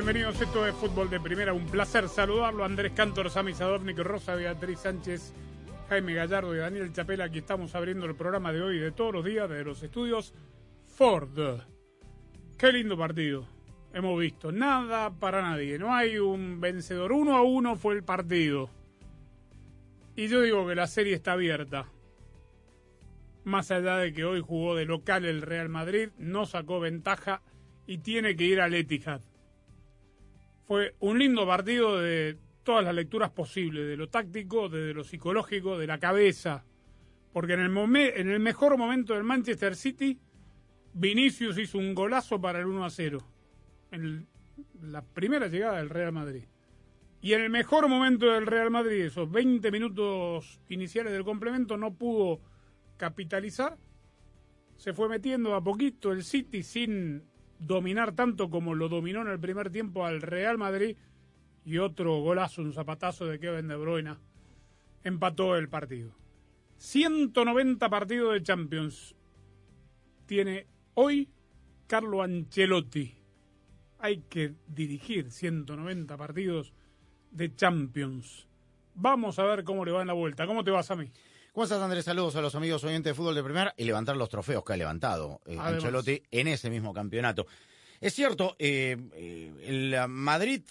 Bienvenidos. Esto es Fútbol de Primera. Un placer saludarlo. Andrés Cantor, Sami Sadovnik, Rosa Beatriz Sánchez, Jaime Gallardo y Daniel Chapela. Aquí estamos abriendo el programa de hoy de todos los días de los estudios Ford. Qué lindo partido. Hemos visto. Nada para nadie. No hay un vencedor. Uno a uno fue el partido. Y yo digo que la serie está abierta. Más allá de que hoy jugó de local el Real Madrid, no sacó ventaja y tiene que ir al Etihad. Fue un lindo partido de todas las lecturas posibles, de lo táctico, de lo psicológico, de la cabeza. Porque en el, en el mejor momento del Manchester City, Vinicius hizo un golazo para el 1 a 0. En la primera llegada del Real Madrid. Y en el mejor momento del Real Madrid, esos 20 minutos iniciales del complemento, no pudo capitalizar. Se fue metiendo a poquito el City sin dominar tanto como lo dominó en el primer tiempo al Real Madrid. Y otro golazo, un zapatazo de Kevin De Bruyne, empató el partido. 190 partidos de Champions tiene hoy Carlo Ancelotti. Hay que dirigir 190 partidos de Champions. Vamos a ver cómo le va en la vuelta. ¿Cómo te vas a mí? ¿Cómo estás, Andrés? Saludos a los amigos oyentes de fútbol de primera y levantar los trofeos que ha levantado eh. Ancelotti en ese mismo campeonato. Es cierto, eh, eh, el Madrid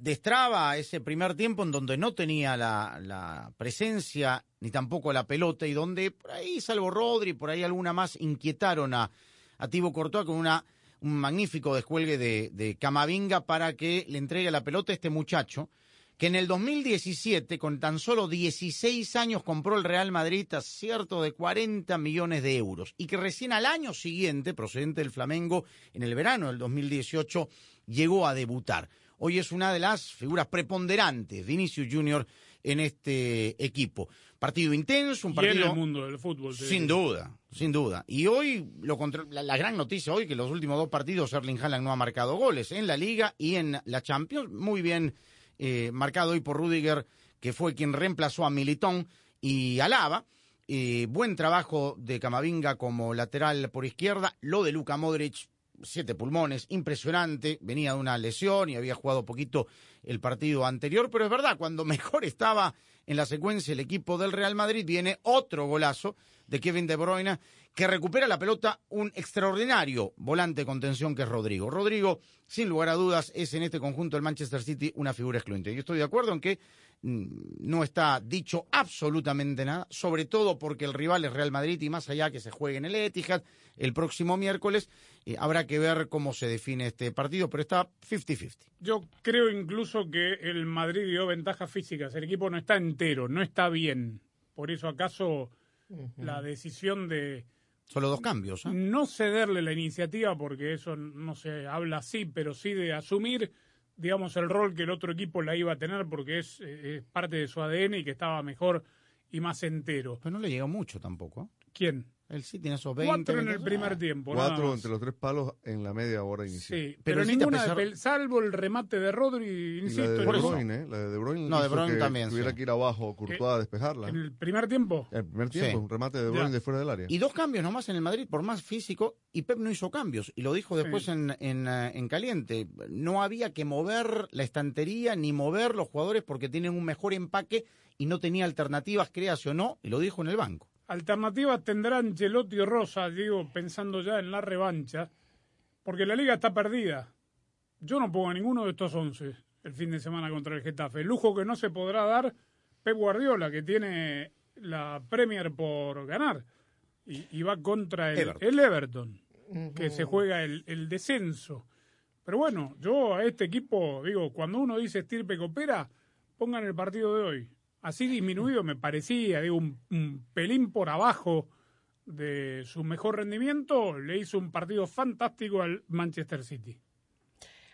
destraba ese primer tiempo en donde no tenía la, la presencia ni tampoco la pelota y donde por ahí, salvo Rodri, por ahí alguna más, inquietaron a, a Courtois con una, un magnífico descuelgue de, de Camavinga para que le entregue la pelota a este muchacho que en el 2017, con tan solo 16 años, compró el Real Madrid a cierto de 40 millones de euros y que recién al año siguiente, procedente del Flamengo, en el verano del 2018, llegó a debutar. Hoy es una de las figuras preponderantes, Vinicius Junior, en este equipo. Partido intenso, un Y en partido... el mundo del fútbol. Sin duda, sin duda. Y hoy lo contra- la, la gran noticia hoy que los últimos dos partidos Erling Haaland no ha marcado goles en la Liga y en la Champions. Muy bien eh, marcado hoy por Rudiger, que fue quien reemplazó a Militón y Alaba. Eh, buen trabajo de Camavinga como lateral por izquierda. Lo de Luka Modric, siete pulmones, impresionante. Venía de una lesión y había jugado poquito el partido anterior, pero es verdad, cuando mejor estaba en la secuencia el equipo del Real Madrid, viene otro golazo de Kevin De Bruyne que recupera la pelota un extraordinario volante de contención que es Rodrigo. Rodrigo, sin lugar a dudas, es en este conjunto del Manchester City una figura excluyente. Yo estoy de acuerdo en que mm, no está dicho absolutamente nada, sobre todo porque el rival es Real Madrid y más allá que se juegue en el Etihad el próximo miércoles, eh, habrá que ver cómo se define este partido, pero está 50-50. Yo creo incluso que el Madrid dio ventajas físicas. El equipo no está entero, no está bien. Por eso acaso la decisión de Solo dos cambios. ¿eh? no cederle la iniciativa, porque eso no se habla así, pero sí de asumir, digamos, el rol que el otro equipo la iba a tener, porque es, es parte de su ADN y que estaba mejor y más entero. Pero no le llegó mucho tampoco. ¿eh? ¿Quién? El City en esos 20. Cuatro en el 20, primer ah. tiempo. Cuatro entre los tres palos en la media hora inicial. Sí, Pero ninguna, pesar- salvo el remate de Rodri, Y la insisto, de De por eso. Bruyne, ¿eh? la de De Bruyne No, De Bruyne también, tuviera sí. que ir abajo Courtois a despejarla. en el primer tiempo. El primer tiempo, Sí. un remate de De Ya. Bruyne de fuera del área. Y dos cambios nomás en el Madrid, por más físico, y Pep no hizo cambios. Y lo dijo después Sí. en, en, eh, en caliente. No había que mover la estantería ni mover los jugadores porque tienen un mejor empaque y no tenía alternativas, créase o no, y lo dijo en el banco. Alternativas tendrán Ancelotti y Rosa, digo, pensando ya en la revancha, porque la liga está perdida. Yo no pongo a ninguno de estos once el fin de semana contra el Getafe. El lujo que no se podrá dar Pep Guardiola, que tiene la Premier por ganar y, va contra el Everton, el Everton que se juega el, el, descenso. Pero bueno, yo a este equipo, digo, cuando uno dice estirpe coopera, pongan el partido de hoy. Así disminuido me parecía, digo, un, un pelín por abajo de su mejor rendimiento, le hizo un partido fantástico al Manchester City.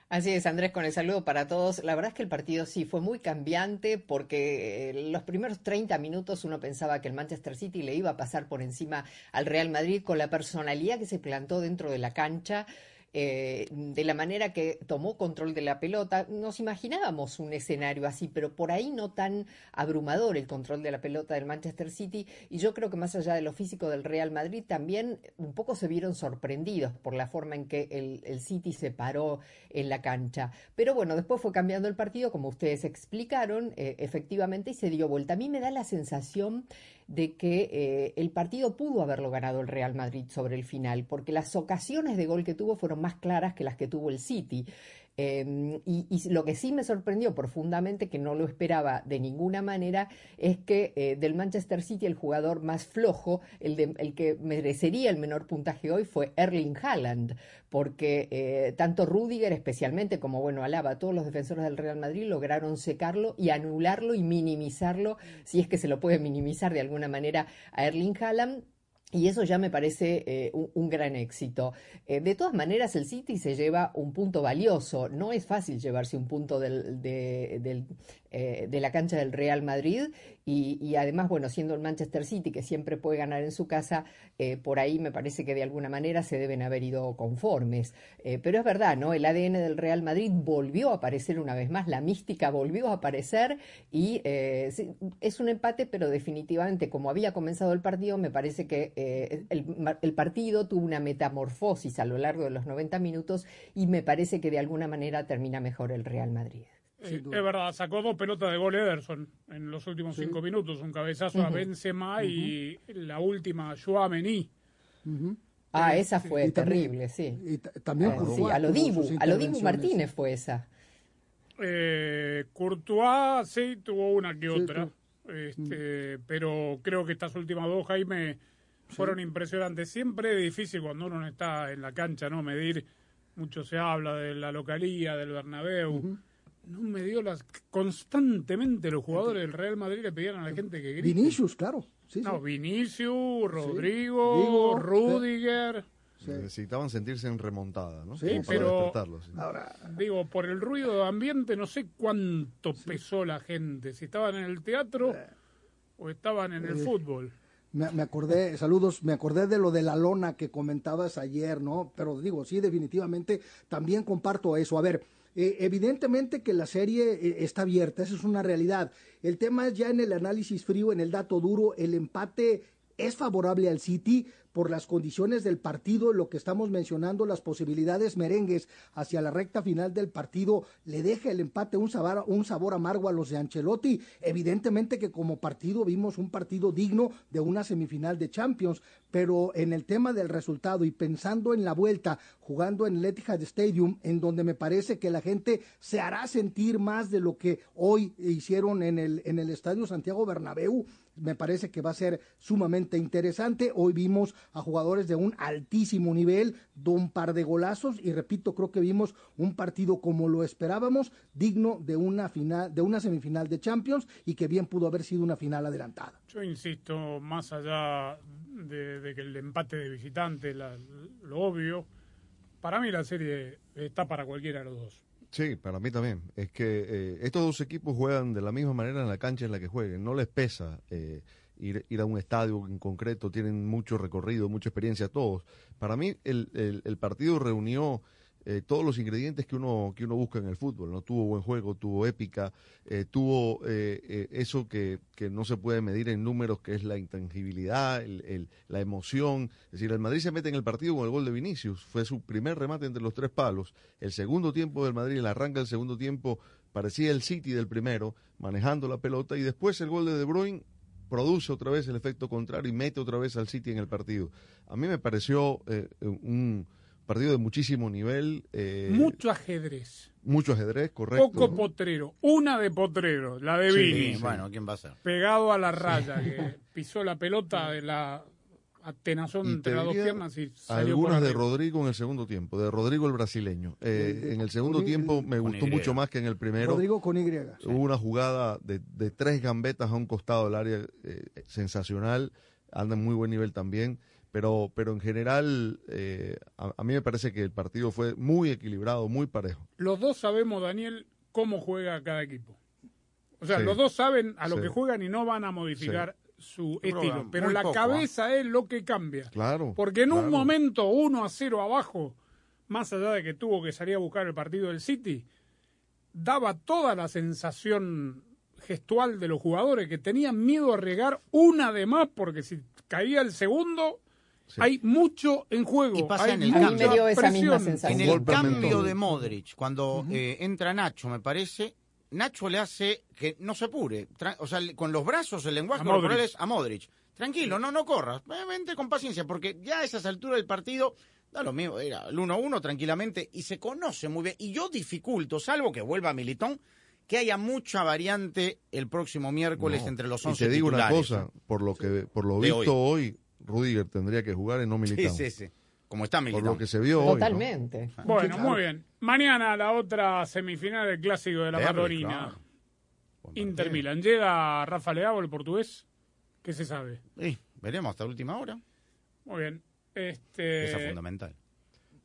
Así es, Andrés, con el saludo para todos. La verdad es que el partido sí fue muy cambiante porque eh, los primeros 30 minutos uno pensaba que el Manchester City le iba a pasar por encima al Real Madrid con la personalidad que se plantó dentro de la cancha. Eh, de la manera que tomó control de la pelota. Nos imaginábamos un escenario así, pero por ahí no tan abrumador el control de la pelota del Manchester City. Y yo creo que más allá de lo físico del Real Madrid, también un poco se vieron sorprendidos por la forma en que el, City se paró en la cancha. Pero bueno, después fue cambiando el partido, como ustedes explicaron, eh, efectivamente, y se dio vuelta. A mí me da la sensación de que eh, el partido pudo haberlo ganado el Real Madrid sobre el final, porque las ocasiones de gol que tuvo fueron más claras que las que tuvo el City. Em, y, lo que sí me sorprendió profundamente, que no lo esperaba de ninguna manera, es que eh, del Manchester City el jugador más flojo, el, que merecería el menor puntaje hoy, fue Erling Haaland, porque eh, tanto Rudiger especialmente como, bueno, Alaba, todos los defensores del Real Madrid lograron secarlo y anularlo y minimizarlo, si es que se lo puede minimizar de alguna manera a Erling Haaland y eso ya me parece eh, un, gran éxito. Eh, de todas maneras, el City se lleva un punto valioso. No es fácil llevarse un punto del, del, eh, de la cancha del Real Madrid y, además, bueno, siendo el Manchester City que siempre puede ganar en su casa, eh, por ahí me parece que de alguna manera se deben haber ido conformes. Eh, pero es verdad, ¿no? El ADN del Real Madrid volvió a aparecer una vez más, la mística volvió a aparecer y es un empate, pero definitivamente como había comenzado el partido, me parece que el, el partido tuvo una metamorfosis a lo largo de los 90 minutos y me parece que de alguna manera termina mejor el Real Madrid. Eh, es verdad, sacó dos pelotas de gol Ederson en los últimos cinco minutos, un cabezazo a Benzema y la última a Joamení. Ah, esa fue terrible, sí. Y también eh, a lo Dibu, a lo Dibu Martínez fue esa. Eh, Courtois sí tuvo una que otra, este, pero creo que estas últimas dos, Jaime, fueron impresionantes. Siempre es difícil cuando uno no está en la cancha, ¿no? Medir, mucho se habla de la localía, del Bernabéu no me dio las constantemente los jugadores del Real Madrid le pedían a la gente que grite. Vinicius, claro. no, Vinicius, Rodrigo, Rudiger. Necesitaban sentirse en remontada, ¿no? Sí, pero ahora, digo, por el ruido de ambiente no sé cuánto pesó la gente, si estaban en el teatro eh. o estaban en el eh, fútbol. Me, me, acordé, saludos, me acordé de lo de la lona que comentabas ayer, ¿no? Pero digo, sí, definitivamente también comparto eso. A ver, eh, evidentemente que la serie eh, está abierta, esa es una realidad. El tema es ya en el análisis frío, en el dato duro, el empate es favorable al City por las condiciones del partido, lo que estamos mencionando, las posibilidades merengues hacia la recta final del partido, le deja el empate un sabor, un sabor amargo a los de Ancelotti. Evidentemente que como partido vimos un partido digno de una semifinal de Champions, pero en el tema del resultado y pensando en la vuelta, jugando en el Etihad Stadium, en donde me parece que la gente se hará sentir más de lo que hoy hicieron en el, en el Estadio Santiago Bernabéu, me parece que va a ser sumamente interesante. Hoy vimos a jugadores de un altísimo nivel, de un par de golazos y repito, creo que vimos un partido como lo esperábamos, digno de una final, de una semifinal de Champions y que bien pudo haber sido una final adelantada. Yo insisto, más allá de, que el empate de visitante, lo obvio, para mí la serie está para cualquiera de los dos. Sí, para mí también. Es que eh, estos dos equipos juegan de la misma manera en la cancha en la que jueguen. No les pesa eh, ir, ir, a un estadio en concreto. Tienen mucho recorrido, mucha experiencia todos. Para mí el, el, el partido reunió eh, todos los ingredientes que uno, que uno busca en el fútbol. ¿no? Tuvo buen juego, tuvo épica, eh, tuvo eh, eso que, que, no se puede medir en números, que es la intangibilidad, el, la emoción. Es decir, el Madrid se mete en el partido con el gol de Vinicius. Fue su primer remate entre los tres palos. El segundo tiempo del Madrid, el arranca del segundo tiempo, parecía el City del primero, manejando la pelota. Y después el gol de De Bruyne produce otra vez el efecto contrario y mete otra vez al City en el partido. A mí me pareció un partido de muchísimo nivel. eh, Mucho ajedrez. mucho ajedrez, correcto. Poco potrero. Una de potrero, la de Sí, Vini. Sí, bueno, ¿quién va a ser? Pegado a la raya, que pisó la pelota de la atenazón entre las dos piernas y salió Algunas de. Rodrigo en el segundo tiempo, de Rodrigo el brasileño. Eh, en el segundo con- tiempo me gustó Y. mucho más que en el primero. Rodrigo con Y. Hubo una jugada de, de tres gambetas a un costado del área eh, sensacional, anda en muy buen nivel también, pero, pero en general eh, a, a mí me parece que el partido fue muy equilibrado, muy parejo. Los dos sabemos, Daniel, cómo juega cada equipo. O sea, Sí. los dos saben a lo Sí. que juegan y no van a modificar su estilo. Pero la poco, cabeza es lo que cambia. Claro. Porque en un momento 1 a 0 abajo, más allá de que tuvo que salir a buscar el partido del City, daba toda la sensación gestual de los jugadores que tenían miedo a regar una de más porque si caía el segundo Sí. hay mucho en juego. Y pasa hay en el A dio esa misma sensación. En el cambio de Modric, cuando eh, entra Nacho, me parece, Nacho le hace que no se apure. O sea, con los brazos, el lenguaje A corporal es a Modric. Tranquilo, no, no corras. eh, Vente con paciencia, porque ya a esas alturas del partido, da lo mismo, era el 1-1 tranquilamente, y se conoce muy bien. Y yo dificulto, salvo que vuelva Militón, que haya mucha variante el próximo miércoles No. entre los Y 11 te digo una cosa, por lo que por lo De visto hoy. Rudiger tendría que jugar y no Sí, Militao. sí, sí. Como está Por Militón. lo que se vio hoy. ¿no? Totalmente. Bueno, muy bien. Mañana la otra semifinal del clásico de la claro. Buen Inter. Milan. ¿Llega Rafa Leao, el portugués? ¿Qué se sabe? Sí, veremos hasta la última hora. Muy bien. Este, Esa es fundamental.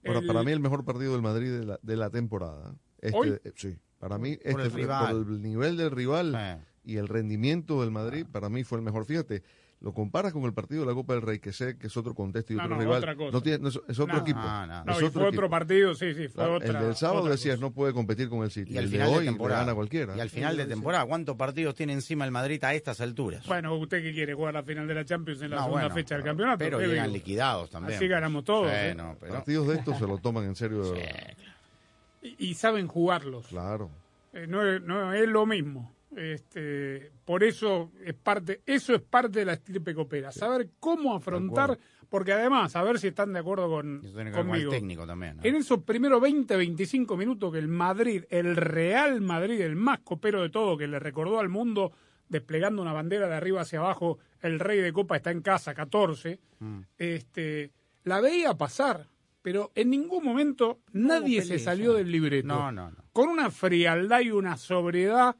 Ahora, el- para mí el mejor partido del Madrid de la, de la temporada. Este, ¿Hoy? eh, Sí, para mí Por el este fue- rival. por el nivel del rival Sí. y el rendimiento del Madrid, para mí fue el mejor. Fíjate, lo comparas con el partido de la Copa del Rey, que sé que es otro contexto y No, otro no, rival. otra cosa. No tiene, no es, es otro No. equipo. Ah, no. No, es y otro fue equipo. otro partido, sí, sí, fue Claro, otra. el del sábado otra decías, cosa. no puede competir con el City. Y al el final de hoy gana cualquiera. Y al final de temporada, ¿cuántos partidos tiene encima el Madrid a estas alturas? Bueno, ¿usted qué quiere? ¿Jugar la final de la Champions en la No, segunda bueno, fecha del pero- campeonato? Pero ¿Qué llegan digo? liquidados también. Así ganamos todos, ¿eh? Bueno, pero... Partidos de estos se lo toman en serio. Sí. Y, y saben jugarlos. Claro. Eh, no, no es lo mismo. Este, por eso es parte, eso es parte de la estirpe copera. Saber cómo afrontar, porque además, a ver si están de acuerdo con, Eso tiene que ver con el conmigo. técnico también. ¿no? En esos primeros 20, 25 minutos que el Madrid, el Real Madrid, el más copero de todo, que le recordó al mundo desplegando una bandera de arriba hacia abajo, el rey de copa está en casa, 14, Mm. este, la veía pasar, pero en ningún momento nadie se salió ¿eh? del libreto. No, no, no. Con una frialdad y una sobriedad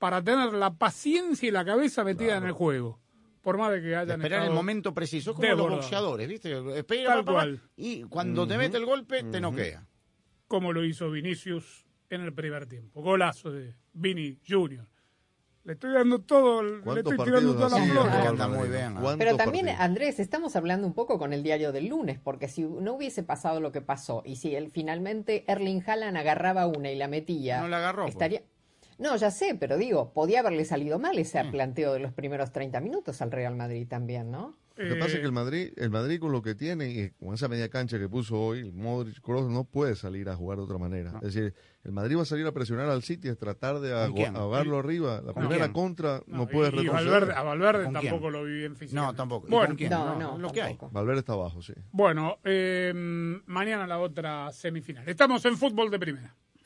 para tener la paciencia y la cabeza metida en el juego. Por más de que De hayan esperar el momento preciso, como los boxeadores, ¿viste? Espera, Tal cual. y cuando te mete el golpe, te noquea. como lo hizo Vinicius en el primer tiempo. Golazo de Vini Junior. Le estoy dando todo, le ¿Cuántos estoy tirando todas las flores. ¿Cuántos Pero también, partidos? Andrés, estamos hablando un poco con el diario del lunes, porque si no hubiese pasado lo que pasó y si él finalmente Erling Haaland agarraba una y la metía, No la agarró, pues. No, ya sé, pero digo, podía haberle salido mal ese planteo de los primeros 30 minutos al Real Madrid también, ¿no? Lo que pasa es que el Madrid, el Madrid con lo que tiene y con esa media cancha que puso hoy, el Modric, Kroos, no puede salir a jugar de otra manera. Es decir, el Madrid va a salir a presionar al City, a tratar de ahogarlo arriba. La ¿Con primera quién? contra no, no, puede y, y retroceder. Valverde, a Valverde tampoco lo vi bien físicamente. No, tampoco. ¿Y Bueno? No, No, no, lo que hay. Valverde está abajo, sí. Bueno, eh, mañana la otra semifinal. Estamos en fútbol de primera.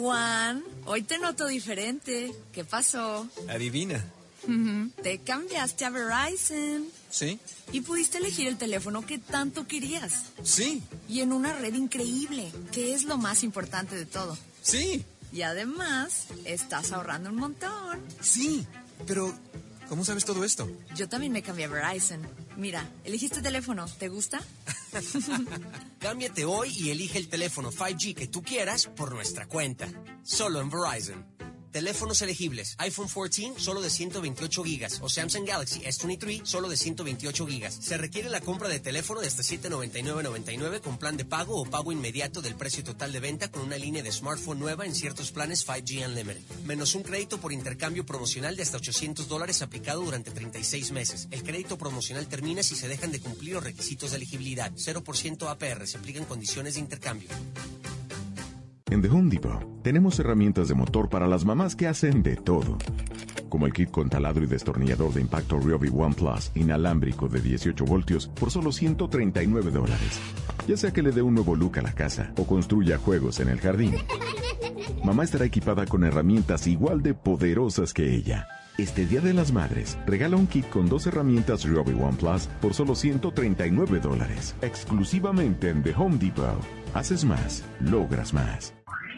Juan, hoy te noto diferente. ¿Qué pasó? Adivina. Te cambiaste a Verizon ¿Sí? y pudiste elegir el teléfono que tanto querías. Sí. Y en una red increíble, que es lo más importante de todo. Sí. Y además, estás ahorrando un montón. Sí. Pero, ¿cómo sabes todo esto? Yo también me cambié a Verizon. Mira, elegiste teléfono, ¿te gusta? Cámbiate hoy y elige el teléfono 5G que tú quieras por nuestra cuenta. Solo en Verizon. Teléfonos elegibles. iPhone 14 solo de 128 gigas o Samsung Galaxy S23 solo de 128 gigas. Se requiere la compra de teléfono de hasta 799.99 con plan de pago o pago inmediato del precio total de venta con una línea de smartphone nueva en ciertos planes 5G Unlimited. Menos un crédito por intercambio promocional de hasta 800 dólares aplicado durante 36 meses. El crédito promocional termina si se dejan de cumplir los requisitos de elegibilidad. 0% APR. Se aplican condiciones de intercambio. En The Home Depot tenemos herramientas de motor para las mamás que hacen de todo. Como el kit con taladro y destornillador de impacto Ryobi One Plus inalámbrico de 18 voltios por solo 139 dólares. Ya sea que le dé un nuevo look a la casa o construya juegos en el jardín. Mamá estará equipada con herramientas igual de poderosas que ella. Este Día de las Madres, regala un kit con dos herramientas Ryobi One Plus por solo 139 dólares. Exclusivamente en The Home Depot. Haces más, logras más.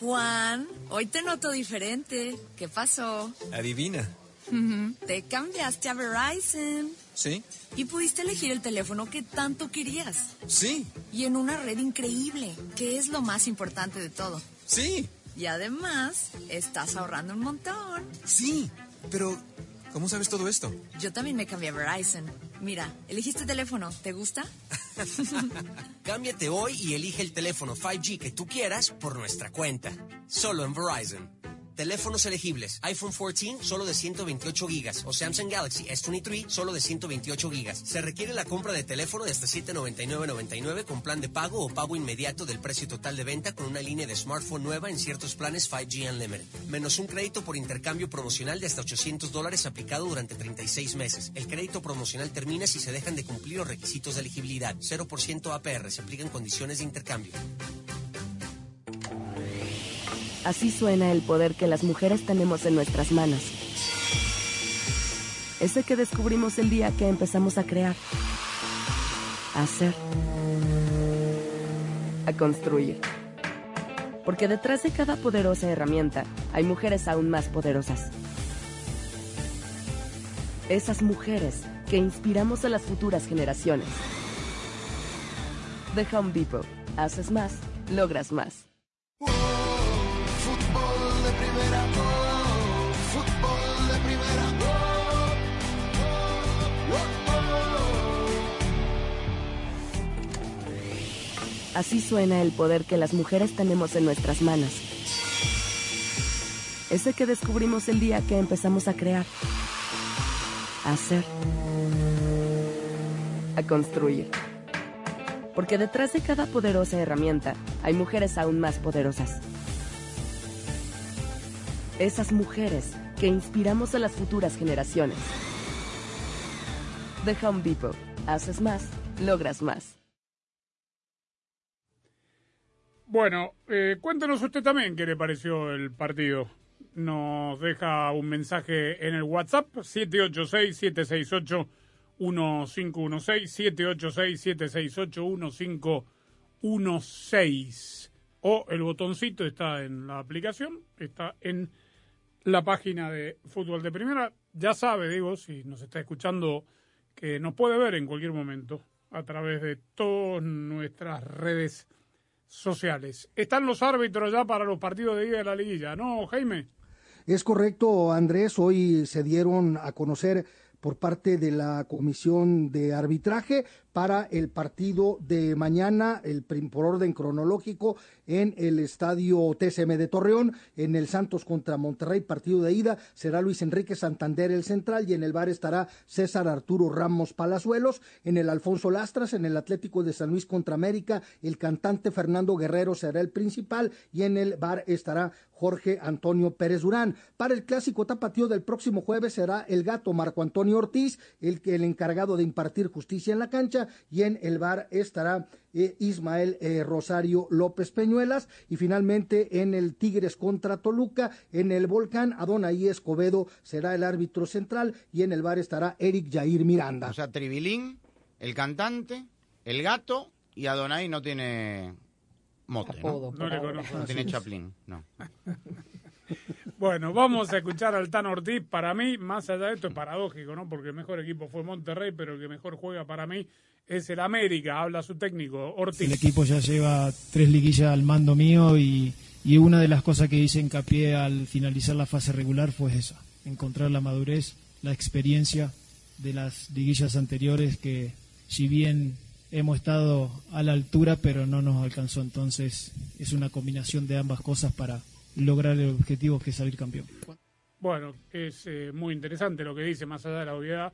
Juan, hoy te noto diferente. ¿Qué pasó? Adivina. Te cambiaste a Verizon ¿Sí? y pudiste elegir el teléfono que tanto querías. Sí. Y en una red increíble, que es lo más importante de todo. Sí. Y además, estás ahorrando un montón. Sí. Pero, ¿cómo sabes todo esto? Yo también me cambié a Verizon. Mira, elegiste teléfono, ¿te gusta? Cámbiate hoy y elige el teléfono 5G que tú quieras por nuestra cuenta. Solo en Verizon. Teléfonos elegibles. iPhone 14 solo de 128 gigas o Samsung Galaxy S23 solo de 128 gigas. Se requiere la compra de teléfono de hasta 799.99 con plan de pago o pago inmediato del precio total de venta con una línea de smartphone nueva en ciertos planes 5G Unlimited. Menos un crédito por intercambio promocional de hasta 800 dólares aplicado durante 36 meses. El crédito promocional termina si se dejan de cumplir los requisitos de elegibilidad. 0% APR. Se aplican condiciones de intercambio. Así suena el poder que las mujeres tenemos en nuestras manos. Ese que descubrimos el día que empezamos a crear, a hacer, a construir. Porque detrás de cada poderosa herramienta hay mujeres aún más poderosas. Esas mujeres que inspiramos a las futuras generaciones. The Home Depot. Haces más, logras más. Así suena el poder que las mujeres tenemos en nuestras manos. Ese que descubrimos el día que empezamos a crear, a hacer, a construir. Porque detrás de cada poderosa herramienta hay mujeres aún más poderosas. Esas mujeres que inspiramos a las futuras generaciones. The Home Depot. Haces más, logras más. Bueno, eh, cuéntenos usted también qué le pareció el partido. Nos deja un mensaje en el WhatsApp 786-768-1516, 786-768-1516. O el botoncito está en la aplicación, está en la página de Fútbol de Primera. Ya sabe, digo, si nos está escuchando, que nos puede ver en cualquier momento a través de todas nuestras redes sociales. Están los árbitros ya para los partidos de ida de la liguilla, ¿no, Jaime? Es correcto, Andrés. Hoy se dieron a conocer por parte de la Comisión de Arbitraje para el partido de mañana, el por orden cronológico, en el estadio TSM de Torreón, en el Santos contra Monterrey, partido de ida, será Luis Enrique Santander el central y en el bar estará César Arturo Ramos Palazuelos, en el Alfonso Lastras, en el Atlético de San Luis contra América, el cantante Fernando Guerrero será el principal y en el bar estará Jorge Antonio Pérez Durán. Para el clásico tapatío del próximo jueves será el gato Marco Antonio Ortiz, el, el encargado de impartir justicia en la cancha, y en el bar estará eh, Ismael eh, Rosario López Peñuelas, y finalmente en el Tigres contra Toluca, en el Volcán, Adonai Escobedo será el árbitro central, y en el bar estará Eric Jair Miranda. O sea, Tribilín, el cantante, el gato, y Adonai no tiene mote, ¿no? No le conozco. No tiene Chaplin, no. Bueno, vamos a escuchar al Tan Ortiz. Para mí, más allá de esto, es paradójico, ¿no? Porque el mejor equipo fue Monterrey, pero el que mejor juega para mí es el América. Habla su técnico, Ortiz. El equipo ya lleva tres liguillas al mando mío y, y una de las cosas que hice hincapié al finalizar la fase regular fue esa, encontrar la madurez, la experiencia de las liguillas anteriores que si bien hemos estado a la altura pero no nos alcanzó, entonces es una combinación de ambas cosas para lograr el objetivo que es salir campeón. Bueno, es eh, muy interesante lo que dice, más allá de la obviedad,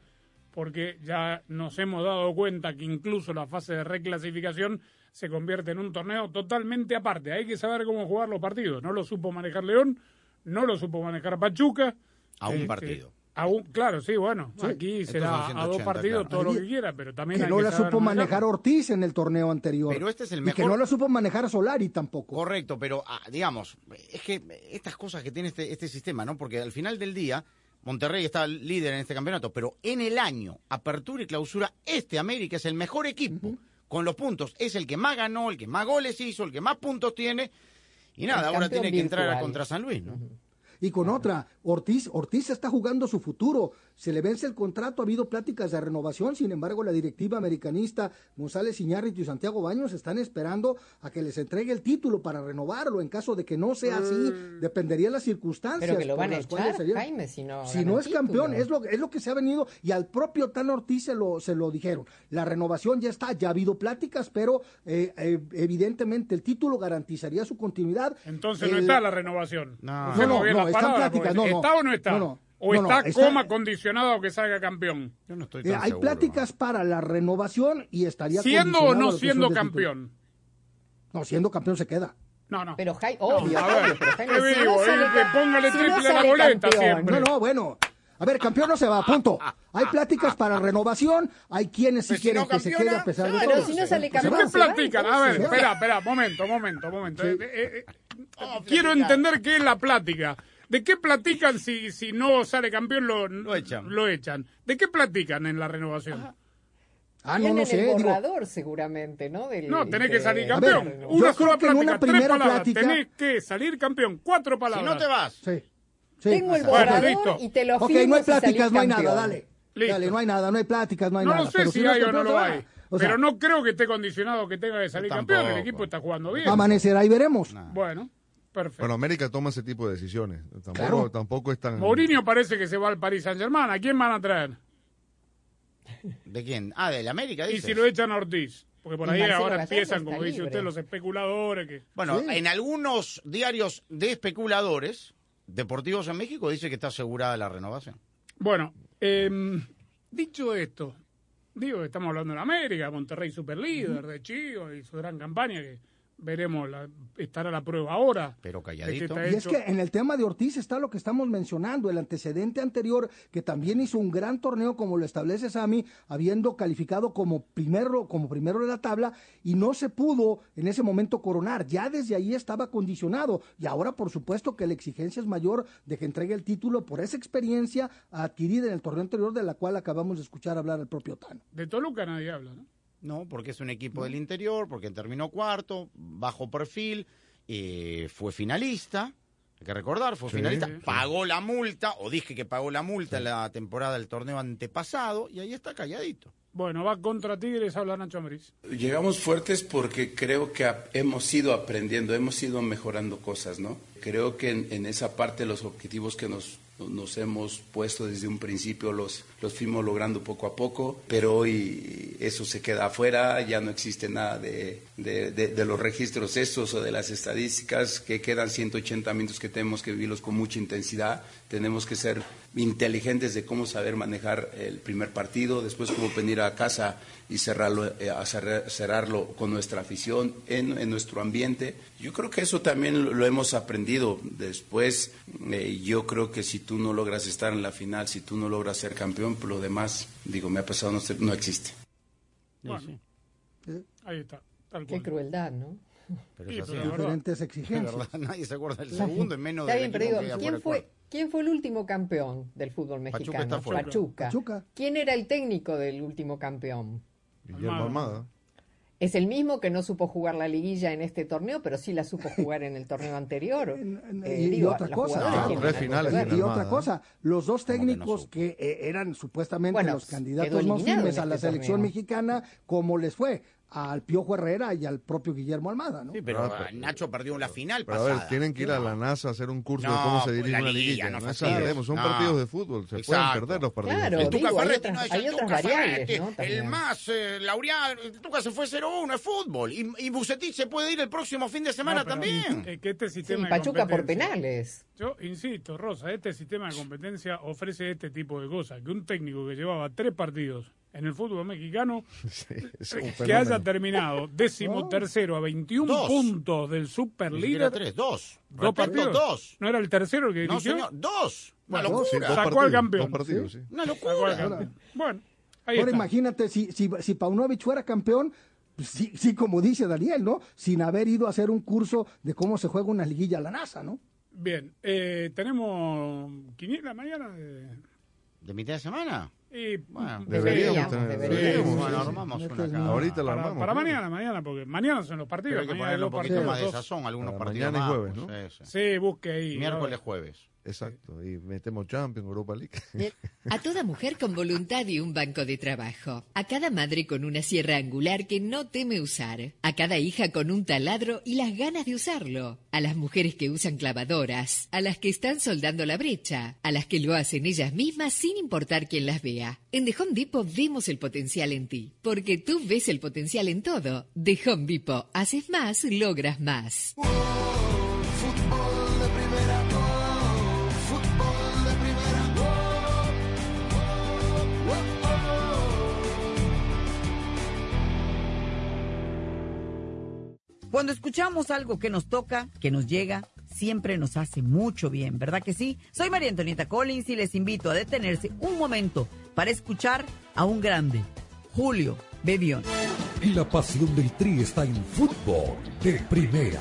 porque ya nos hemos dado cuenta que incluso la fase de reclasificación se convierte en un torneo totalmente aparte. Hay que saber cómo jugar los partidos. No lo supo manejar León, no lo supo manejar Pachuca. A un Este, partido. Un- claro, sí, bueno, Sí. aquí será a 180, dos partidos claro. todo lo que quiera, pero también que hay no que la supo manejar. Ortiz en el torneo anterior. Pero este es el Y que no la supo manejar Solari tampoco. Correcto, pero ah, digamos, es que estas cosas que tiene este, este sistema, ¿no? Porque al final del día, Monterrey está líder en este campeonato, pero en el año, apertura y clausura, este América es el mejor equipo. Con los puntos, es el que más ganó, el que más goles hizo, el que más puntos tiene. Y nada, El ahora tiene que entrar a contra San Luis, ¿no? Y con otra, Ortiz, Ortiz está jugando su futuro. Se le vence el contrato, ha habido pláticas de renovación, sin embargo, la directiva americanista González Iñárritu y Santiago Baños están esperando a que les entregue el título para renovarlo. En caso de que no sea así, dependería de las circunstancias. Pero que lo van a echar, Jaime, si no Si no es campeón, es lo, es lo que se ha venido, y al propio Tan Ortiz se lo, se lo dijeron. La renovación ya está, ya ha habido pláticas, pero eh, eh, evidentemente el título garantizaría su continuidad. Entonces no está la renovación. No. Usemos No, no, bien no, las está en palabras, pláticas, no, no. ¿Está o no está? No, no. ¿O No, no, está, está- coma condicionado a que salga campeón? Yo no estoy Eh, hay pláticas para la renovación y estaría ¿Siendo o no siendo campeón? No, siendo campeón se queda. No, no. Pero Jaime, obvio, a ver, pero Jaime, ¿qué si digo? no sale que póngale si no triple a la boleta campeón, siempre. No, no, bueno. A ver, campeón no se va, punto. Hay pláticas para renovación, hay quienes sí si quieren no que se quede a pesar de todo. Si no sale ¿Pero campeón, qué platican? A ver, espera, espera, momento, momento, momento. Sí. Eh, eh, eh, quiero entender qué es la plática. ¿De qué platican si, si no sale campeón lo, Lo echan. lo echan? ¿De qué platican en la renovación? Ah, no, no sé. el digo, borrador seguramente, ¿no? Del- No, tenés que de- salir ver, campeón. una sola plática, una tres palabras. plática- Tenés que salir campeón. Cuatro Si palabras. no te vas. sí. sí. Tengo el Bueno, borrador listo. y te lo Ok, firmo no hay si pláticas, no hay campeón. nada, dale. Listo. Dale, no hay nada, no hay pláticas, no hay No nada. lo sé Pero si no es hay o no lo hay. O sea, pero no creo que esté condicionado que tenga que salir Yo campeón. El tampoco. equipo está jugando bien. Amanecerá y veremos. Bueno, perfecto. Bueno, América toma ese tipo de decisiones. Tampoco, Claro. tampoco es tan... Mourinho parece que se va al Paris Saint Germain. ¿A quién van a traer? ¿De quién? Ah, del América, Y dices. si lo echan a Ortiz. Porque por Y ahí Marcelo ahora Gallardo empiezan, como dice libre. usted, los especuladores. que Bueno, Sí. en algunos diarios de especuladores deportivos en México dice que está asegurada la renovación. Bueno, em, dicho esto, digo que estamos hablando de América, Monterrey superlíder, de Chivas y su gran campaña que veremos, la, estará la prueba ahora. Pero que calladito. está Y es que en el tema de Ortiz está lo que estamos mencionando, el antecedente anterior, que también hizo un gran torneo como lo establece Sami, habiendo calificado como primero, como primero de la tabla, y no se pudo en ese momento coronar. Ya desde ahí estaba condicionado. Y ahora, por supuesto, que la exigencia es mayor de que entregue el título por esa experiencia adquirida en el torneo anterior, de la cual acabamos de escuchar hablar al propio Tano. De Toluca nadie habla, ¿no? No, porque es un equipo del interior, porque terminó cuarto, bajo perfil, eh, fue finalista, hay que recordar, fue Sí, finalista, sí. pagó la multa, o dije que pagó la multa en la temporada del torneo antepasado, y ahí está calladito. Bueno, va contra Tigres, habla Nacho Ambriz. Llegamos fuertes porque creo que hemos ido aprendiendo, hemos ido mejorando cosas, ¿no? Creo que en, en esa parte los objetivos que nos nos hemos puesto desde un principio, los, los fuimos logrando poco a poco, pero hoy eso se queda afuera, ya no existe nada de, de, de, de los registros estos o de las estadísticas, que quedan 180 minutos que tenemos que vivirlos con mucha intensidad, tenemos que ser inteligentes de cómo saber manejar el primer partido, después cómo venir a casa y cerrarlo, eh, cerrarlo con nuestra afición, en, en nuestro ambiente. Yo creo que eso también lo, lo hemos aprendido. Después, eh, yo creo que si tú no logras estar en la final, si tú no logras ser campeón, pues lo demás, digo, me ha pasado, no, no existe. Bueno, ahí está. Tal Qué crueldad, ¿no? Pero Sí, es así. pero la verdad. Diferentes Es exigencias. verdad, nadie se acuerda del segundo en menos Está del bien, pero digo, ¿quién de fue, ¿quién fue el último campeón del fútbol mexicano? está. Pachuca. Pachuca. ¿Quién era el técnico del último campeón? Guillermo Almada. Es el mismo que no supo jugar la liguilla en este torneo, pero sí la supo jugar en el torneo anterior. Eh, y, otra cosa, tres finales y otra ¿eh? cosa, los dos que no técnicos que eh, eran supuestamente Bueno, los candidatos más firmes en a la este selección torneo. mexicana, ¿cómo les fue? Al Piojo Herrera y al propio Guillermo Almada, ¿no? Sí, pero Ah, pero- Nacho perdió la final Pero a pasada. ver, tienen que ir a la NASA a hacer un curso de No, cómo se pues, dirige la una liguilla, liguilla. no No, exageremos, son No. partidos de fútbol, se Exacto. pueden perder los partidos. Claro, de El fútbol. digo, Tuca hay Ferretti otras- no es hay el otras Tuca variables, Ferretti, ¿no? el más eh, laureado. El Tuca se fue 0-1, es fútbol. Y, y Bucetich se puede ir el próximo fin de semana también. eh, que este Sí, sistema de Pachuca por penales. Yo insisto, Rosa, este sistema de competencia ofrece este tipo de cosas. Que un técnico que llevaba tres partidos en el fútbol mexicano, Sí, es un que haya terminado décimo tercero a 21 Dos. puntos del super líder. tres, dos. Dos Repito, partidos. dos. ¿No era el tercero el que No, dirigió? señor, dos. Una Bueno, Sí, locura. dos Sacó al campeón. dos partidos, sí. Una Sacó al locura. campeón. Bueno, ahí Ahora está. imagínate, si, si, si Paunovic fuera campeón, pues sí, sí, como dice Daniel, ¿no? Sin haber ido a hacer un curso de cómo se juega una liguilla a la NASA, ¿no? Bien, eh, tenemos quiniela mañana. De... ¿De mitad de semana? Y, Bueno, Deberíamos Deberíamos, deberíamos. armamos una acá. Ahorita la para, armamos. para mañana, mañana, porque mañana son los Pero partidos. hay que ponerle hay un poquito más de sazón, algunos Para partidos mañana y más. jueves, pues, ¿no? sí, sí. Sí, busque ahí. Miércoles, jueves. Exacto, y metemos Champions, Europa League. A toda mujer con voluntad y un banco de trabajo. A cada madre con una sierra angular que no teme usar. A cada hija con un taladro y las ganas de usarlo. A las mujeres que usan clavadoras. A las que están soldando la brecha. A las que lo hacen ellas mismas sin importar quién las vea. En The Home Depot vemos el potencial en ti. Porque tú ves el potencial en todo. The Home Depot. Haces más, logras más. Cuando escuchamos algo que nos toca, que nos llega, siempre nos hace mucho bien, ¿verdad que sí? Soy María Antonieta Collins y les invito a detenerse un momento para escuchar a un grande, Julio Bebión. Y la pasión del Tri está en fútbol de primera.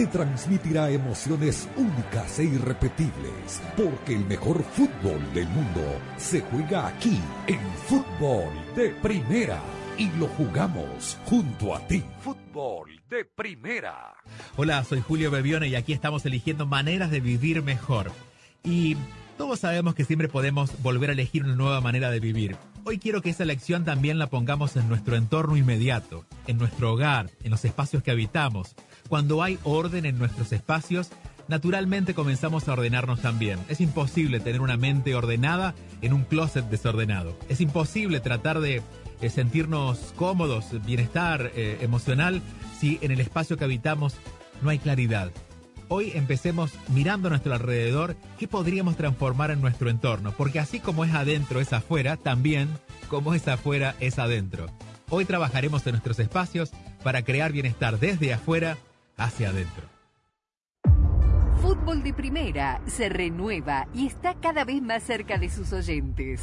te transmitirá emociones únicas e irrepetibles, porque el mejor fútbol del mundo se juega aquí, en fútbol de primera, y lo jugamos junto a ti. Fútbol de primera. Hola, soy Julio Bebione y aquí estamos eligiendo maneras de vivir mejor. Y todos sabemos que siempre podemos volver a elegir una nueva manera de vivir. Hoy quiero que esa elección también la pongamos en nuestro entorno inmediato, en nuestro hogar, en los espacios que habitamos. Cuando hay orden en nuestros espacios, naturalmente comenzamos a ordenarnos también. Es imposible tener una mente ordenada en un closet desordenado. Es imposible tratar de eh, sentirnos cómodos, bienestar eh, emocional, si en el espacio que habitamos no hay claridad. Hoy empecemos mirando a nuestro alrededor qué podríamos transformar en nuestro entorno, porque así como es adentro es afuera, también como es afuera es adentro. Hoy trabajaremos en nuestros espacios para crear bienestar desde afuera hacia adentro. Fútbol de Primera se renueva y está cada vez más cerca de sus oyentes.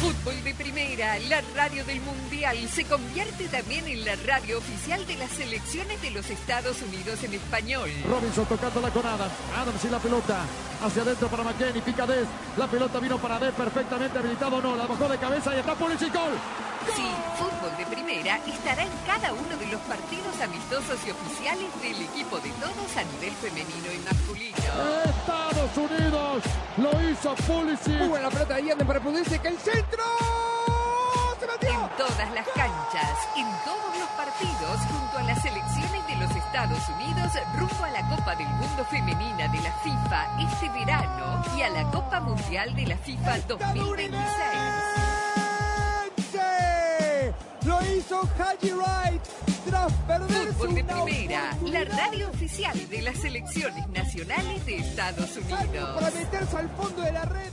Fútbol de Primera, la radio del Mundial, se convierte también en la radio oficial de las selecciones de los Estados Unidos en español. Robinson tocándola con Adams. Adams y la pelota. Hacia adentro para McKenny. Pica Des. La pelota vino para Des perfectamente habilitado. No, la bajó de cabeza y está Pulisic. Gol. Sí, Fútbol de Primera estará en cada uno de los partidos amistosos y oficiales del equipo de todos a nivel femenino y masculino. Estados Unidos lo hizo Pulisic. Muy buena pelota de Yende para Pulisic. El centro. Se metió. En todas las canchas, en todos los partidos, junto a las selecciones de los Estados Unidos, rumbo a la Copa del Mundo Femenina de la FIFA este verano y a la Copa Mundial de la FIFA 2026. Lo hizo Haji Wright tras perder Fútbol de Primera, la radio oficial de las selecciones nacionales de Estados Unidos. para meterse al fondo de la red.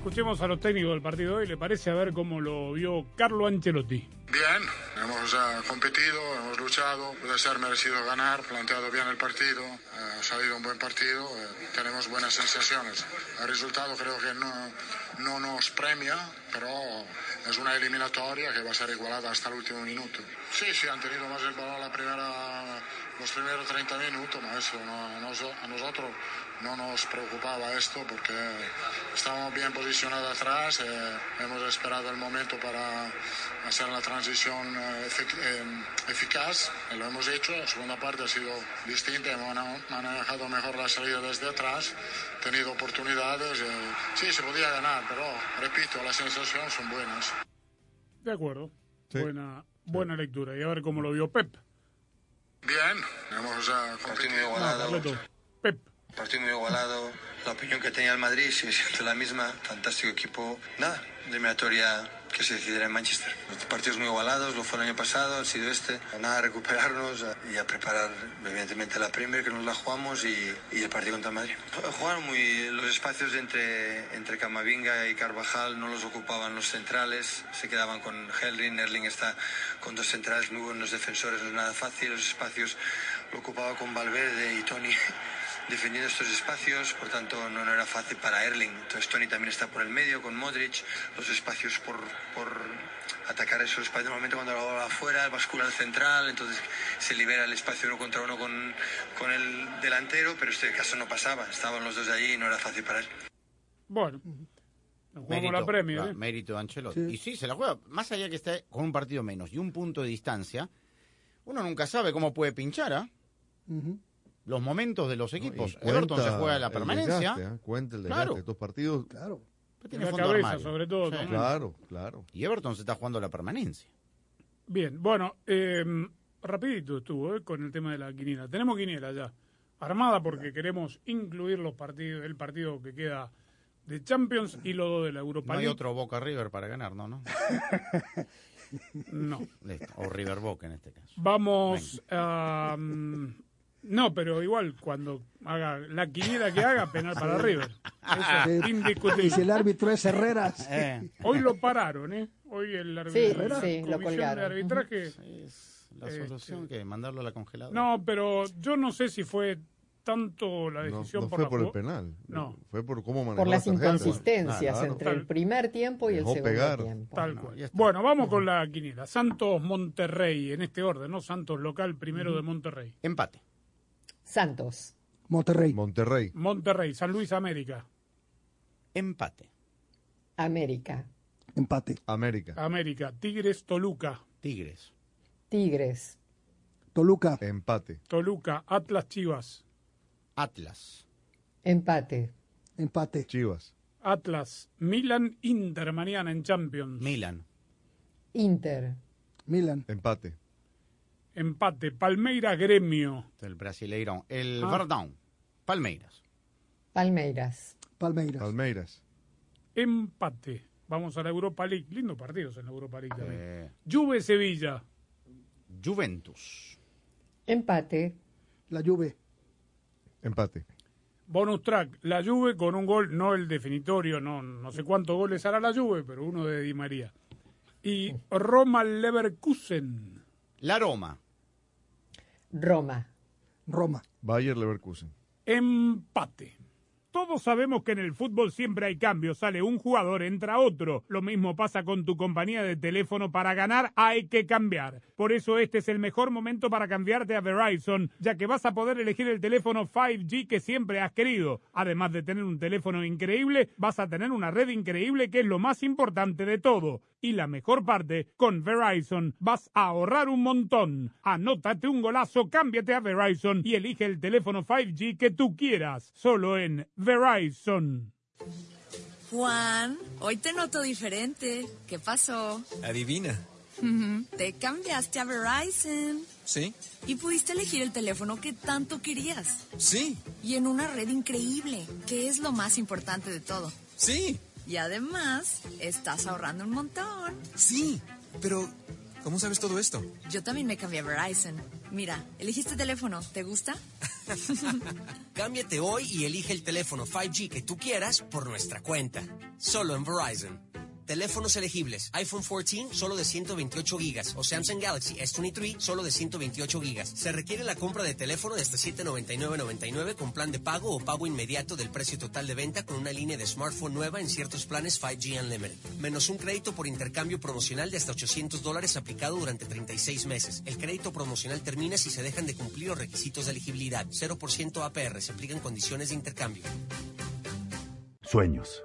Escuchemos a los técnicos del partido hoy. ¿Le parece a ver cómo lo vio Carlo Ancelotti? Bien, hemos eh, competido, hemos luchado, puede ser merecido ganar, planteado bien el partido, eh, ha salido un buen partido, eh, tenemos buenas sensaciones. El resultado creo que no, no nos premia, pero es una eliminatoria que va a ser igualada hasta el último minuto. Sí, sí, han tenido más el balón la primera, los primeros 30 minutos, pero eso no, noso- a nosotros no nos preocupaba esto porque estábamos bien posicionados atrás, hemos esperado el momento para hacer la transición eh, efic- eh, eficaz, y lo hemos hecho, la segunda parte ha sido distinta, hemos manejado mejor la salida desde atrás, tenido oportunidades, eh, sí, se podía ganar, pero repito, las sensaciones son buenas. De acuerdo. Sí. Buena, buena lectura. Y a ver cómo lo vio Pep. Bien, hemos uh, competido. Carleto. Partido muy igualado. La opinión que tenía el Madrid sigue siendo la misma. Fantástico equipo. Nada, eliminatoria que se decidirá en Manchester. Los partidos muy igualados, lo fue el año pasado, ha sido este. Nada, a recuperarnos y a preparar, evidentemente, la Premier, que nos la jugamos, y, el partido contra Madrid. Jugaron muy. Los espacios entre, entre Camavinga y Carvajal no los ocupaban los centrales, se quedaban con Helring. Erling está con dos centrales muy buenos defensores, no es nada fácil. Los espacios lo ocupaba con Valverde y Tony defendiendo estos espacios, por tanto no, no era fácil para Erling. Entonces Tony también está por el medio con Modric, los espacios por, por atacar esos espacios. Normalmente cuando la bola afuera, bascula al central, entonces se libera el espacio uno contra uno con, con el delantero, pero este caso no pasaba, estaban los dos allí y no era fácil para él. Bueno, nos jugamos la Premier. va, ¿eh? mérito de Ancelotti. Sí. Y sí, se la juega. Más allá que esté con un partido menos y un punto de distancia, uno nunca sabe cómo puede pinchar, ¿ah? Los momentos de los equipos. Everton se juega la el permanencia. desgaste, ¿eh? Cuenta el desgaste Claro. de estos partidos. Claro. Tiene la fondo cabeza, armario. sobre todo, Sí. Claro, claro. Y Everton se está jugando la permanencia. Bien, bueno, eh, rapidito estuvo eh, con el tema de la quiniela. Tenemos quiniela ya armada porque queremos incluir los partidos, el partido que queda de Champions y los dos de la Europa No hay League. otro Boca River para ganar, ¿no? no? No. Listo. O River Boca en este caso. Vamos a... mm, no, pero igual cuando haga la quiniela que haga, penal para River. Eso es Sí. indiscutible. Y si el árbitro es Herreras. Hoy lo pararon, ¿eh? Hoy el Sí, árbitro, sí, lo comisión colgaron. de arbitraje. La Este, solución que mandarlo a la congeladora. No, pero yo no sé si fue tanto la decisión no por fue la por el penal. No. Fue por cómo manejó Por las la tarjeta. inconsistencias Claro. entre el primer tiempo y el segundo pegar. tiempo. Tal cual. Bueno, vamos con la quiniela. Santos Monterrey, en este orden, ¿no? Santos local, primero de Monterrey. Empate. Santos. Monterrey. Monterrey. Monterrey, San Luis América. Empate. América. Empate. América. América. Tigres Toluca. Tigres. Tigres. Toluca. Empate. Toluca. Atlas Chivas. Atlas. Empate. Empate. Chivas. Atlas. Milan Inter mañana en Champions. Milan. Inter. Milan. Empate. Empate. Palmeiras Gremio. El Brasileirão. El Ah. Verdão. Palmeiras. Palmeiras. Palmeiras. Palmeiras. Empate. Vamos a la Europa League. Lindo partidos en la Europa League también. Eh, Juve Sevilla. Juventus. Empate. La Juve. Empate. Bonus track. La Juve con un gol, no el definitorio, no, no sé cuántos goles hará la Juve, pero uno de Di María. Y Roma Leverkusen. La Roma. Roma. Roma. Bayer Leverkusen. Empate. Todos sabemos que en el fútbol siempre hay cambios, sale un jugador, entra otro. Lo mismo pasa con tu compañía de teléfono, para ganar hay que cambiar. Por eso este es el mejor momento para cambiarte a Verizon, ya que vas a poder elegir el teléfono 5G que siempre has querido. Además de tener un teléfono increíble, vas a tener una red increíble que es lo más importante de todo. Y la mejor parte, con Verizon vas a ahorrar un montón. Anótate un golazo, cámbiate a Verizon y elige el teléfono 5G que tú quieras. Solo en Verizon. Juan, hoy te noto diferente. ¿Qué pasó? Adivina. Te cambiaste a Verizon ¿Sí? y pudiste elegir el teléfono que tanto querías. Sí. Y en una red increíble, que es lo más importante de todo. Sí. Y además, estás ahorrando un montón. Sí. Pero, ¿cómo sabes todo esto? Yo también me cambié a Verizon. Mira, elegiste teléfono. ¿Te gusta? Cámbiate hoy y elige el teléfono 5G que tú quieras por nuestra cuenta. Solo en Verizon. Teléfonos elegibles. iPhone 14 solo de 128 gigas o Samsung Galaxy S23 solo de 128 gigas. Se requiere la compra de teléfono de hasta 799.99 con plan de pago o pago inmediato del precio total de venta con una línea de smartphone nueva en ciertos planes 5G Unlimited. Menos un crédito por intercambio promocional de hasta 800 dólares aplicado durante 36 meses. El crédito promocional termina si se dejan de cumplir los requisitos de elegibilidad. 0% APR. Se aplican condiciones de intercambio. Sueños.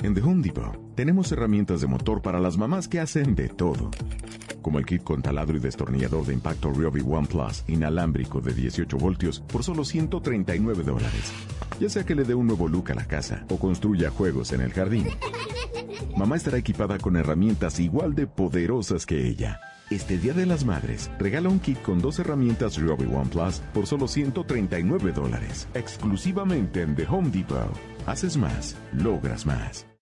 En The Home Depot tenemos herramientas de motor para las mamás que hacen de todo. Como el kit con taladro y destornillador de impacto Ryobi One Plus inalámbrico de 18 voltios por solo 139 dólares. Ya sea que le dé un nuevo look a la casa o construya juegos en el jardín. Mamá estará equipada con herramientas igual de poderosas que ella. Este Día de las Madres, regala un kit con dos herramientas Ryobi One Plus por solo 139 dólares. Exclusivamente en The Home Depot. Haces más, logras más.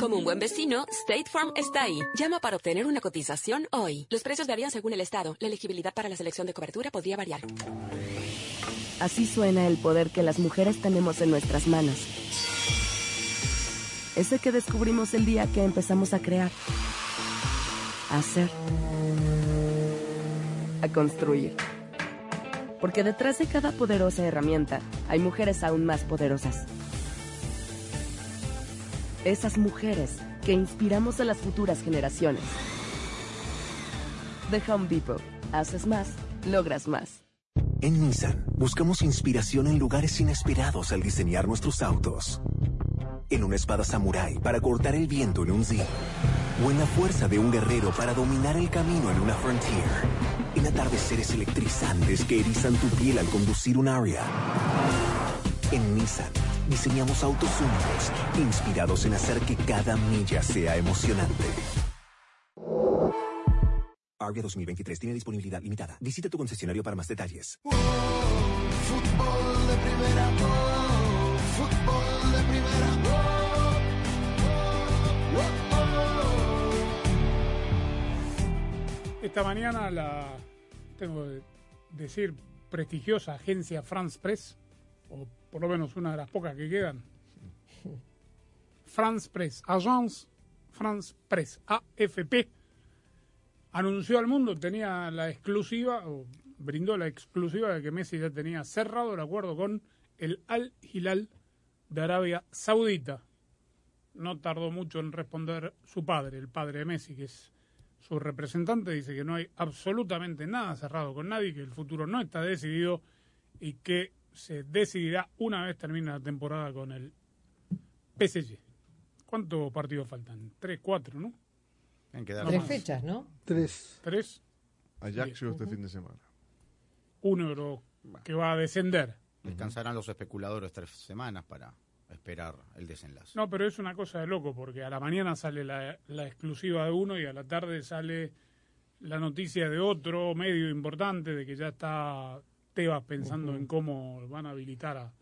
Como un buen vecino, State Farm está ahí. Llama para obtener una cotización hoy. Los precios varían según el estado. La elegibilidad para la selección de cobertura podría variar. Así suena el poder que las mujeres tenemos en nuestras manos. Ese que descubrimos el día que empezamos a crear, a hacer, a construir. Porque detrás de cada poderosa herramienta hay mujeres aún más poderosas. Esas mujeres que inspiramos a las futuras generaciones. The Home Depot. Haces más, logras más. En Nissan buscamos inspiración en lugares inesperados al diseñar nuestros autos. En una espada samurái para cortar el viento en un Zip. O en la fuerza de un guerrero para dominar el camino en una Frontier. En atardeceres electrizantes que erizan tu piel al conducir un Aria. En Nissan diseñamos autos únicos, inspirados en hacer que cada milla sea emocionante. Aria 2023 tiene disponibilidad limitada. Visita tu concesionario para más detalles. Fútbol de primera, oh, fútbol de primera, oh, Esta mañana la, tengo que decir, prestigiosa agencia France Press, o por lo menos una de las pocas que quedan, France Press, Agence France Press, AFP, anunció al mundo, tenía la exclusiva, o brindó la exclusiva de que Messi ya tenía cerrado el acuerdo con el Al Hilal de Arabia Saudita. No tardó mucho en responder su padre, el padre de Messi, que es su representante, dice que no hay absolutamente nada cerrado con nadie, que el futuro no está decidido y que se decidirá una vez termine la temporada con el PSG. ¿Cuántos partidos faltan? Tres, cuatro, ¿no? Tres fechas, ¿no? Tres. Tres. Ajaxio este fin de semana. Uno euro que va a descender. Descansarán los especuladores tres semanas para esperar el desenlace. No, pero es una cosa de loco, porque a la mañana sale la, la exclusiva de uno y a la tarde sale la noticia de otro medio importante de que ya está Tebas pensando en cómo van a habilitar a,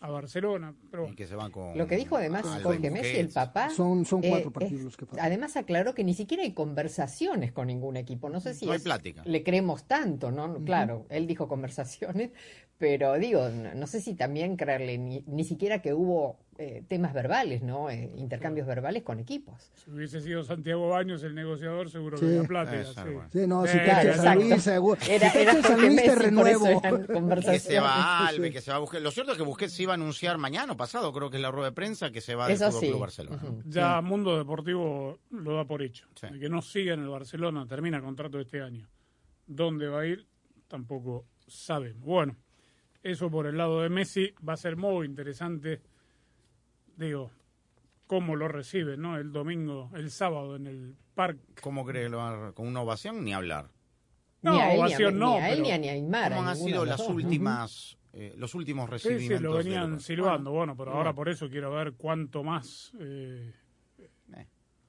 a Barcelona. Pero Y que se van con. Lo que dijo además Jorge Messi, el papá. Son- son cuatro eh, partidos es- los que faltan. Además aclaró que ni siquiera hay conversaciones con ningún equipo. No sé si No hay es- plática. le creemos tanto, ¿no? Claro, él dijo conversaciones, pero digo, no, no sé si también creerle ni, ni siquiera que hubo eh, temas verbales, ¿no? Eh, intercambios verbales con equipos. Si hubiese sido Santiago Baños el negociador, seguro Sí. que había plática. Eso, sí. no, si a exacto. Luis, seguro. Era- si era Jorge Luis, te renuevo. Que se va Alves, Sí. que se va a Busquets. Lo cierto es que Busquets se iba a anunciar mañana o pasado, creo que es la rueda de prensa, que se va del Fútbol sí. Club Barcelona. Ujú. Ya Mundo Deportivo lo da por hecho. Sí. De que no siga en el Barcelona, termina contrato este año. ¿Dónde va a ir? Tampoco sabemos. Bueno, eso por el lado de Messi va a ser muy interesante. Digo, cómo lo recibe, ¿no? El domingo, el sábado en el parque. ¿Cómo cree que lo a- con una ovación? Ni hablar. No, ni a él, ni a, ovación ni no, a él, pero ni a, ni a Aymar, ¿Cómo han sido las dos. últimas, eh, los últimos Sí, recibimientos? sí, lo de venían silbando. Bueno, pero Bueno. ahora por eso quiero ver cuánto más eh, Eh.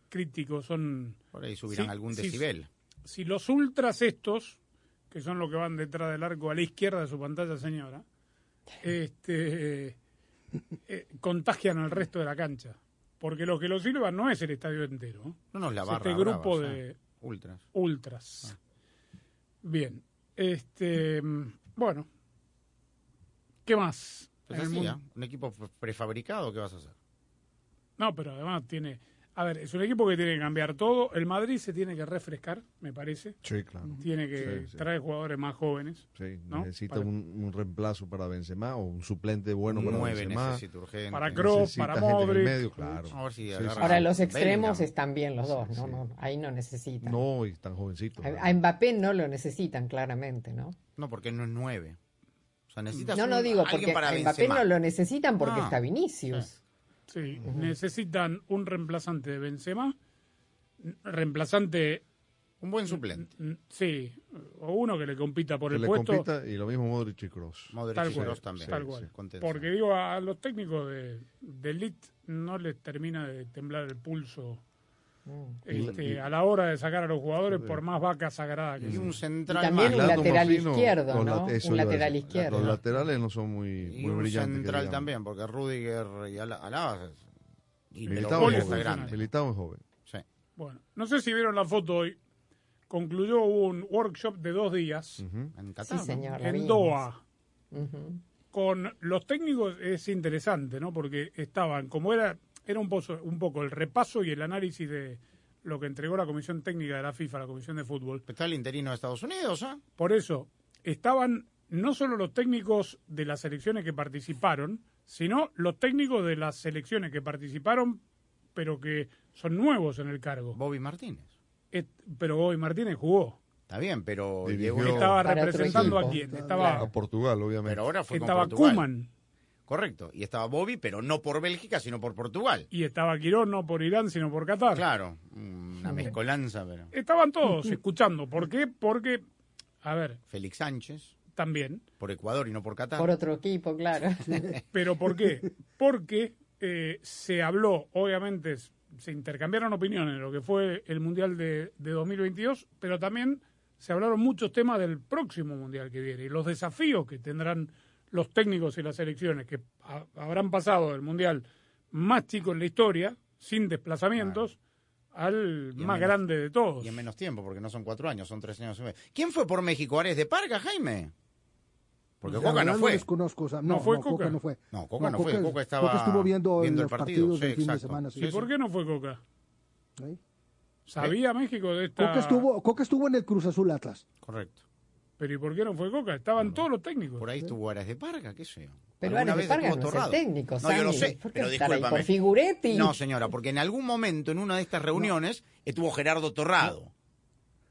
críticos son. Por ahí subirán Sí, algún sí, decibel. si los ultras estos, que son los que van detrás del arco a la izquierda de su pantalla, señora, este, eh, contagian al resto de la cancha. Porque lo que lo silban no es el estadio entero. ¿no? No, la Es barra Este grupo de ultras. ultras. Bien. Este, bueno. ¿Qué más? Pues así, ¿ah? Un equipo pre- prefabricado, ¿qué vas a hacer? No, pero además tiene... A ver, es un equipo que tiene que cambiar todo. El Madrid se tiene que refrescar, me parece. Sí, claro. Tiene que Sí, sí. traer jugadores más jóvenes. Sí, ¿no? necesita Para- un, un reemplazo para Benzema o un suplente bueno para nueve Benzema. necesita urgente. Para Kroos, para Modric. medio, claro. A ver si Sí. Ahora, los extremos Bellingham. están bien los dos, Sí, ¿no? sí. no ahí no necesitan. No, y tan jovencito. A, a Mbappé no lo necesitan, claramente, ¿no? No, porque no es nueve. O sea, necesitas No, no un- digo, alguien porque para a Mbappé Benzema. no lo necesitan porque Ah, está Vinicius. Sí, necesitan un reemplazante de Benzema, reemplazante, Un buen suplente. sí, o uno que le compita por Que el le puesto, compita y lo mismo Modric y Kroos. Modric tal y cual, Kroos también. tal Sí, cual. sí, contención. Porque digo, a los técnicos de, de elite no les termina de temblar el pulso. Este, Y- y- a la hora de sacar a los jugadores por más vaca sagrada que Y un. Y central también más. un lateral izquierdo, ¿no? Un lateral decir. izquierdo. Los laterales no son muy, Y muy un brillantes. central también, porque Rudiger y Ala- Alaba. Y Militao es está joven. grande. Militao es joven. Sí. Bueno, no sé si vieron la foto hoy. Concluyó un workshop de dos días. En Sí, Qatar. ¿no? señor. en. Doha. Con los técnicos es interesante, ¿no? Porque estaban, como era, era un, pozo- un poco el repaso y el análisis de lo que entregó la Comisión Técnica de la FIFA, la Comisión de Fútbol. Está el interino de Estados Unidos, ¿ah? Por eso, estaban no solo los técnicos de las selecciones que participaron, sino los técnicos de las selecciones que participaron, pero que son nuevos en el cargo. Bobby Martínez. Et- pero Bobby Martínez jugó. Está bien, pero Dirigió- Estaba representando a quién. Estaba, A Portugal, obviamente. Pero ahora fue con estaba Portugal. Kuman Correcto. Y estaba Bobby, pero no por Bélgica, sino por Portugal. y estaba Quirón, no por Irán, sino por Qatar. Claro, una mezcolanza, pero. Estaban todos escuchando. ¿Por qué? Porque, a ver, Félix Sánchez, también. por Ecuador y no por Qatar. Por otro equipo, claro. ¿Pero por qué? Porque eh, se habló, obviamente, se intercambiaron opiniones en lo que fue el Mundial de, de 2022, pero también se hablaron muchos temas del próximo Mundial que viene y los desafíos que tendrán los técnicos y las selecciones que ha- habrán pasado el Mundial más chico en la historia, sin desplazamientos, al más menos- grande de todos. Y en menos tiempo, porque no son cuatro años, son tres años y medio. ¿Quién fue por México? ¿Ares de Parga, Jaime? Porque Coca no fue. desconozco, o sea, ¿No no, fue no, Coca? no fue. No, Coca no fue, Coca estaba estuvo viendo, viendo el partido, partidos sí, del fin de semana. sí. ¿Y por qué no fue Coca? ¿Sí? ¿Sabía México de esta...? Coca estuvo, Coca estuvo en el Cruz Azul Atlas. Correcto. ¿Pero y por qué no fue Coca? Estaban todos los técnicos. Por ahí estuvo Ares de Parga, qué sé yo. Pero Ares de Parga no es técnico, No, yo lo sé, ¿Por qué pero discúlpame. ¿Por Figuretti? No, señora, porque en algún momento en una de estas reuniones estuvo Gerardo Torrado.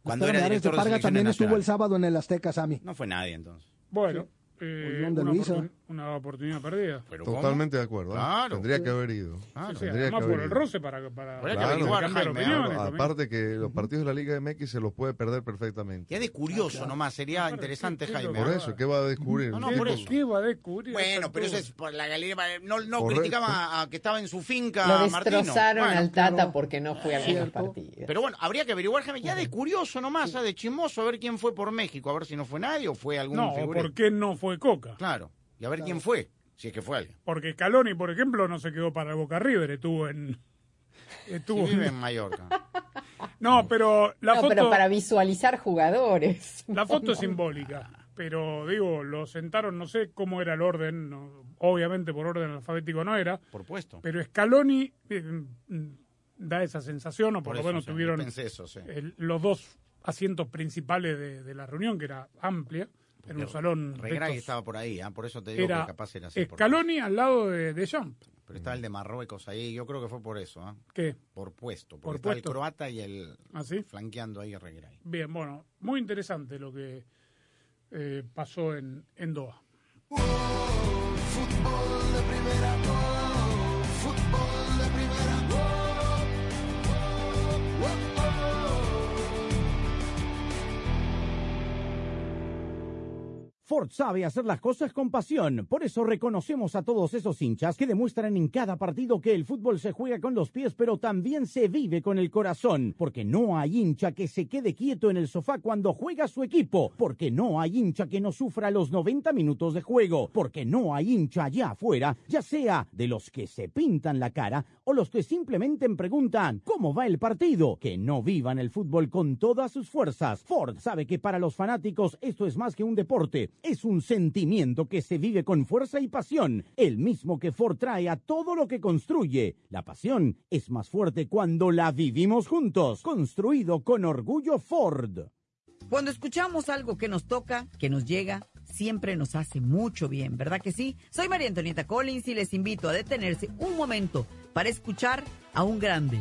Cuando Espérame, era Ares de director de Parga selecciones también estuvo el sábado en el Azteca, Sami. No fue nadie entonces. Bueno, eh, O John de Luisa. oportun- una oportunidad perdida. ¿Pero cómo? Totalmente de acuerdo. ¿eh? Claro. Tendría que haber ido. Ah, Sí, sí, Tendría por el roce para, para, Habría que Claro. averiguar, cambiar Jaime, opiniones. Aparte que los partidos de la Liga MX se los puede perder perfectamente. Ya de curioso nomás, sería Claro, interesante, ¿qué- qué es lo Jaime. Por eso, ¿qué va a descubrir? No, no, Un por eso. ¿Qué va a descubrir? Bueno, pero eso es por la galería. No, no Correcto. criticamos a, que estaba en su finca Lo Martino. destrozaron Bueno, al Tata claro. porque no fue a algunos partidos. Pero bueno, habría que averiguar, Jaime, ya de curioso nomás, ah, de chismoso, a ver quién fue por México, a ver si no fue nadie o fue algún No, o figurero. ¿por qué no fue Coca? Claro, y a ver quién fue, si es que fue alguien. Porque Scaloni, por ejemplo, no se quedó para el Boca River, estuvo en... Estuvo vive en Mallorca. No, pero la no, foto... pero para visualizar jugadores. La foto es simbólica, pero digo, lo sentaron, no sé cómo era el orden, no- obviamente por orden alfabético no era, Por puesto. pero Scaloni eh, mm, da esa sensación, o por, Por lo eso, menos sí, tuvieron pensé eso, sí. el- los dos asientos principales de, de la reunión, que era amplia, en un salón... Regragui estaba por ahí, ah, por eso te digo Era que capaz era así. Scaloni al lado de, de Champ. Pero estaba el de Marruecos ahí, yo creo que fue por eso, ah, ¿Qué? por puesto. Por Porque estaba puesto. el croata y el ¿Ah, sí? flanqueando ahí a Regragui. Bien, bueno, muy interesante lo que eh, pasó en, en Doha. Fútbol de primera, oh, fútbol de primera, oh, oh, Ford sabe hacer las cosas con pasión, por eso reconocemos a todos esos hinchas que demuestran en cada partido que el fútbol se juega con los pies, pero también se vive con el corazón, porque no hay hincha que se quede quieto en el sofá cuando juega su equipo, porque no hay hincha que no sufra los 90 minutos de juego, porque no hay hincha allá afuera, ya sea de los que se pintan la cara o los que simplemente preguntan ¿cómo va el partido? Que no vivan el fútbol con todas sus fuerzas. Ford sabe que para los fanáticos esto es más que un deporte, es un sentimiento que se vive con fuerza y pasión, el mismo que Ford trae a todo lo que construye. La pasión es más fuerte cuando la vivimos juntos, construido con orgullo Ford. Cuando escuchamos algo que nos toca, que nos llega, siempre nos hace mucho bien, ¿verdad que sí? Soy María Antonieta Collins y les invito a detenerse un momento para escuchar a un grande,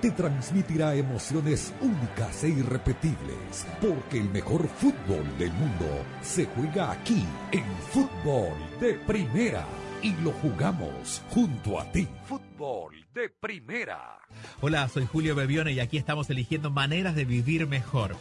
te transmitirá emociones únicas e irrepetibles, porque el mejor fútbol del mundo se juega aquí en Fútbol de Primera y lo jugamos junto a ti. Fútbol de Primera. Hola, soy Julio Bebione y aquí estamos eligiendo maneras de vivir mejor.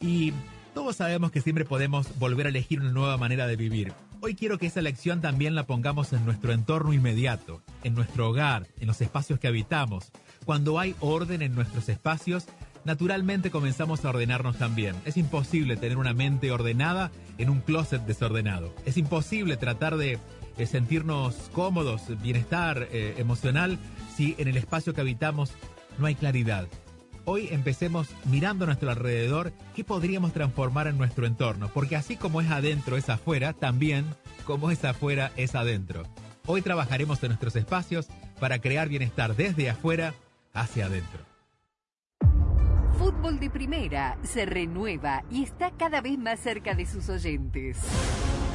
Y todos sabemos que siempre podemos volver a elegir una nueva manera de vivir. Hoy quiero que esa elección también la pongamos en nuestro entorno inmediato, en nuestro hogar, en los espacios que habitamos. Cuando hay orden en nuestros espacios, naturalmente comenzamos a ordenarnos también. Es imposible tener una mente ordenada en un closet desordenado. Es imposible tratar de eh, sentirnos cómodos, bienestar eh, emocional, si en el espacio que habitamos no hay claridad. Hoy empecemos mirando a nuestro alrededor qué podríamos transformar en nuestro entorno, porque así como es adentro es afuera, también como es afuera es adentro. Hoy trabajaremos en nuestros espacios para crear bienestar desde afuera hacia adentro. Fútbol de Primera se renueva y está cada vez más cerca de sus oyentes.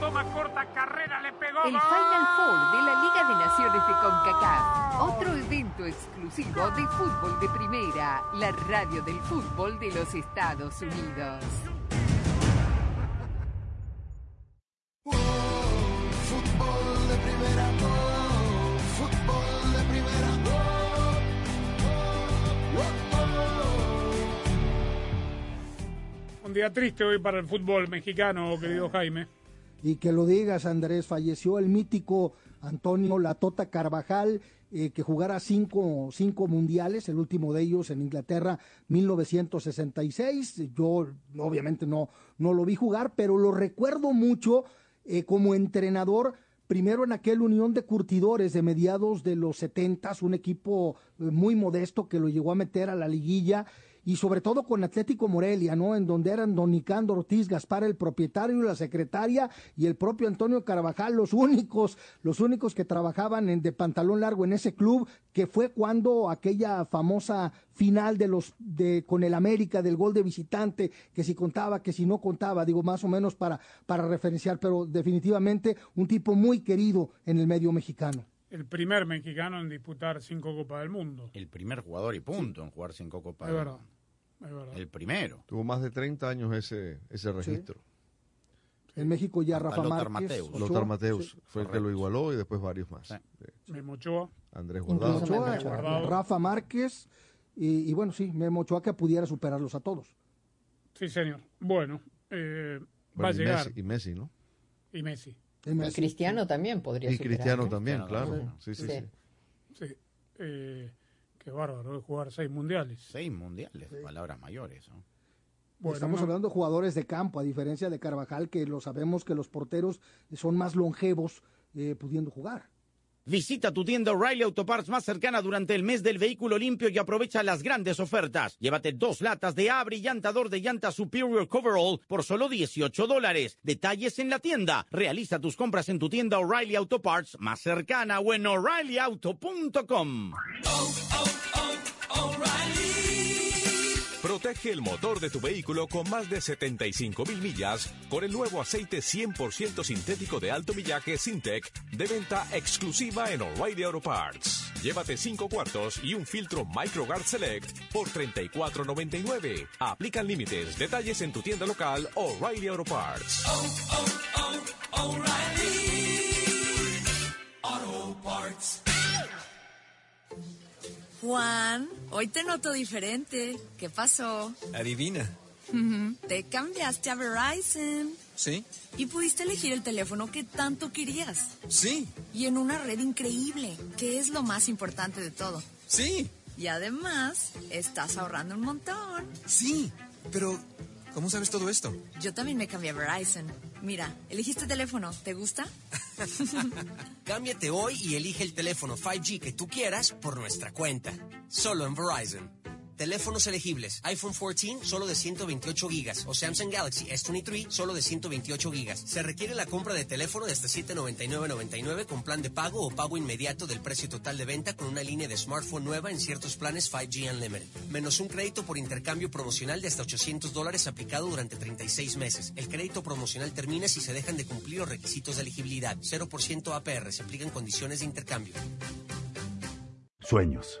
Toma corta carrera, le pegó. El. Final Four de la Liga de Naciones de CONCACAF, otro evento exclusivo de fútbol de primera, la radio del fútbol de los Estados Unidos. Un día triste hoy para el fútbol mexicano, querido Jaime. Y que lo digas, Andrés, falleció el mítico Antonio Latota Carvajal, eh, que jugara cinco, cinco mundiales, el último de ellos en Inglaterra, 1966. Yo obviamente no, no lo vi jugar, pero lo recuerdo mucho eh, como entrenador. Primero en aquel Unión de Curtidores de mediados de los setentas, un equipo eh, muy modesto que lo llegó a meter a la liguilla y sobre todo con Atlético Morelia, ¿no? En donde eran Don Nicando Ortiz, Gaspar el propietario, la secretaria y el propio Antonio Carvajal, los únicos, los únicos que trabajaban en, de pantalón largo en ese club, que fue cuando aquella famosa final de los de con el América del gol de visitante, que si contaba, que si no contaba, digo más o menos para para referenciar, pero definitivamente un tipo muy querido en el medio mexicano. El primer mexicano en disputar cinco Copas del Mundo. El primer jugador y punto en jugar cinco Copas Es del. Mundo. El primero. Tuvo más de 30 años ese, ese registro. En México ya Rafa Lothar Márquez, Mateus. Ochoa, Lothar Mateus sí. fue el que lo igualó y después varios más. Sí. Memo Ochoa. Andrés Guardado. Ochoa, Guardado. Rafa Márquez y, y bueno, sí, Memo Ochoa que pudiera superarlos a todos. Sí, señor. Bueno, eh, va a y llegar. Messi, y Messi, ¿no? Y Messi. Y Cristiano también podría Y superar, Cristiano ¿no? también, claro. también. Sí, sí, Sí. sí. Sí. Eh, qué bárbaro de jugar seis mundiales. Seis mundiales, palabras mayores. ¿no? Bueno, Estamos no- hablando de jugadores de campo, a diferencia de Carvajal, que lo sabemos que los porteros son más longevos eh, pudiendo jugar. Visita tu tienda O'Reilly Auto Parts más cercana durante el mes del vehículo limpio y aprovecha las grandes ofertas. Llévate dos latas de abrillantador de llanta Superior Coverall por solo 18 dólares. Detalles en la tienda. Realiza tus compras en tu tienda O'Reilly Auto Parts más cercana o en o'ReillyAuto.com. Protege el motor de tu vehículo con más de 75 mil millas con el nuevo aceite 100% sintético de alto millaje Sintec de venta exclusiva en O'Reilly Auto Parts. Llévate 5 cuartos y un filtro MicroGuard Select por $34.99. Aplican límites. Detalles en tu tienda local O'Reilly Auto Parts. Juan, hoy te noto diferente. ¿Qué pasó? Adivina. Te cambiaste a Verizon. ¿Sí? Y pudiste elegir el teléfono que tanto querías. Sí. Y en una red increíble, que es lo más importante de todo. Sí. Y además, estás ahorrando un montón. Sí. Pero, ¿cómo sabes todo esto? Yo también me cambié a Verizon. Mira, elegiste teléfono. ¿Te gusta? Cámbiate hoy y elige el teléfono 5G que tú quieras por nuestra cuenta. Solo en Verizon. Teléfonos elegibles. iPhone 14 solo de 128 gigas o Samsung Galaxy S23 solo de 128 gigas. Se requiere la compra de teléfono de hasta 799.99 con plan de pago o pago inmediato del precio total de venta con una línea de smartphone nueva en ciertos planes 5G Unlimited. Menos un crédito por intercambio promocional de hasta 800 dólares aplicado durante 36 meses. El crédito promocional termina si se dejan de cumplir los requisitos de elegibilidad. 0% APR. Se aplican condiciones de intercambio. Sueños.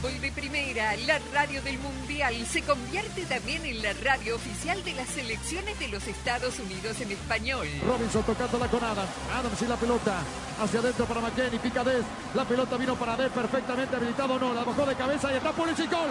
Fútbol Primera, la radio del Mundial, se convierte también en la radio oficial de las selecciones de los Estados Unidos en español. Robinson tocándola con Adams. Adams y la pelota. Hacia adentro para McKenny. Pica. La pelota vino para Des perfectamente habilitado. No, la bajó de cabeza y está Pulisic. Gol.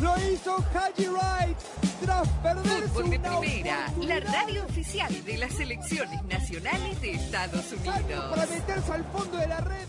Lo hizo Haji Wright tras perder Fútbol de Primera, la radio oficial de las selecciones nacionales de Estados Unidos. para meterse al fondo de la red.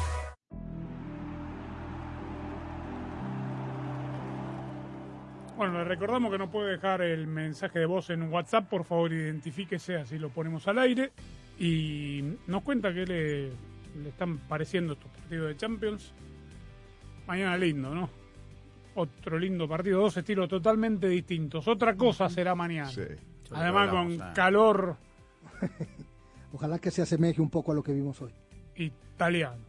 Bueno, le recordamos que no puede dejar el mensaje de voz en WhatsApp. Por favor, identifíquese, así lo ponemos al aire. Y nos cuenta qué le, le están pareciendo estos partidos de Champions. Mañana lindo, ¿no? Otro lindo partido, dos estilos totalmente distintos. Otra cosa será mañana. Además, con calor Ojalá que se asemeje un poco a lo que vimos hoy. italiano.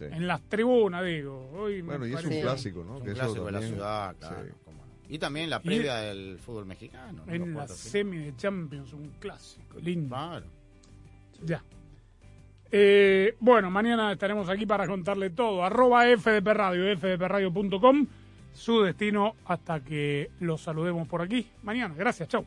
En las tribunas, digo. Hoy Bueno, y es un clásico, ¿no? Un Que eso clásico de la ciudad, sí. claro. Y también la previa del fútbol mexicano. En la semi de Champions, un clásico, lindo. Ya. Eh, bueno, mañana estaremos aquí para contarle todo. Arroba FDP Radio, fdpradio.com. Su destino hasta que los saludemos por aquí. Mañana. Gracias. Chau.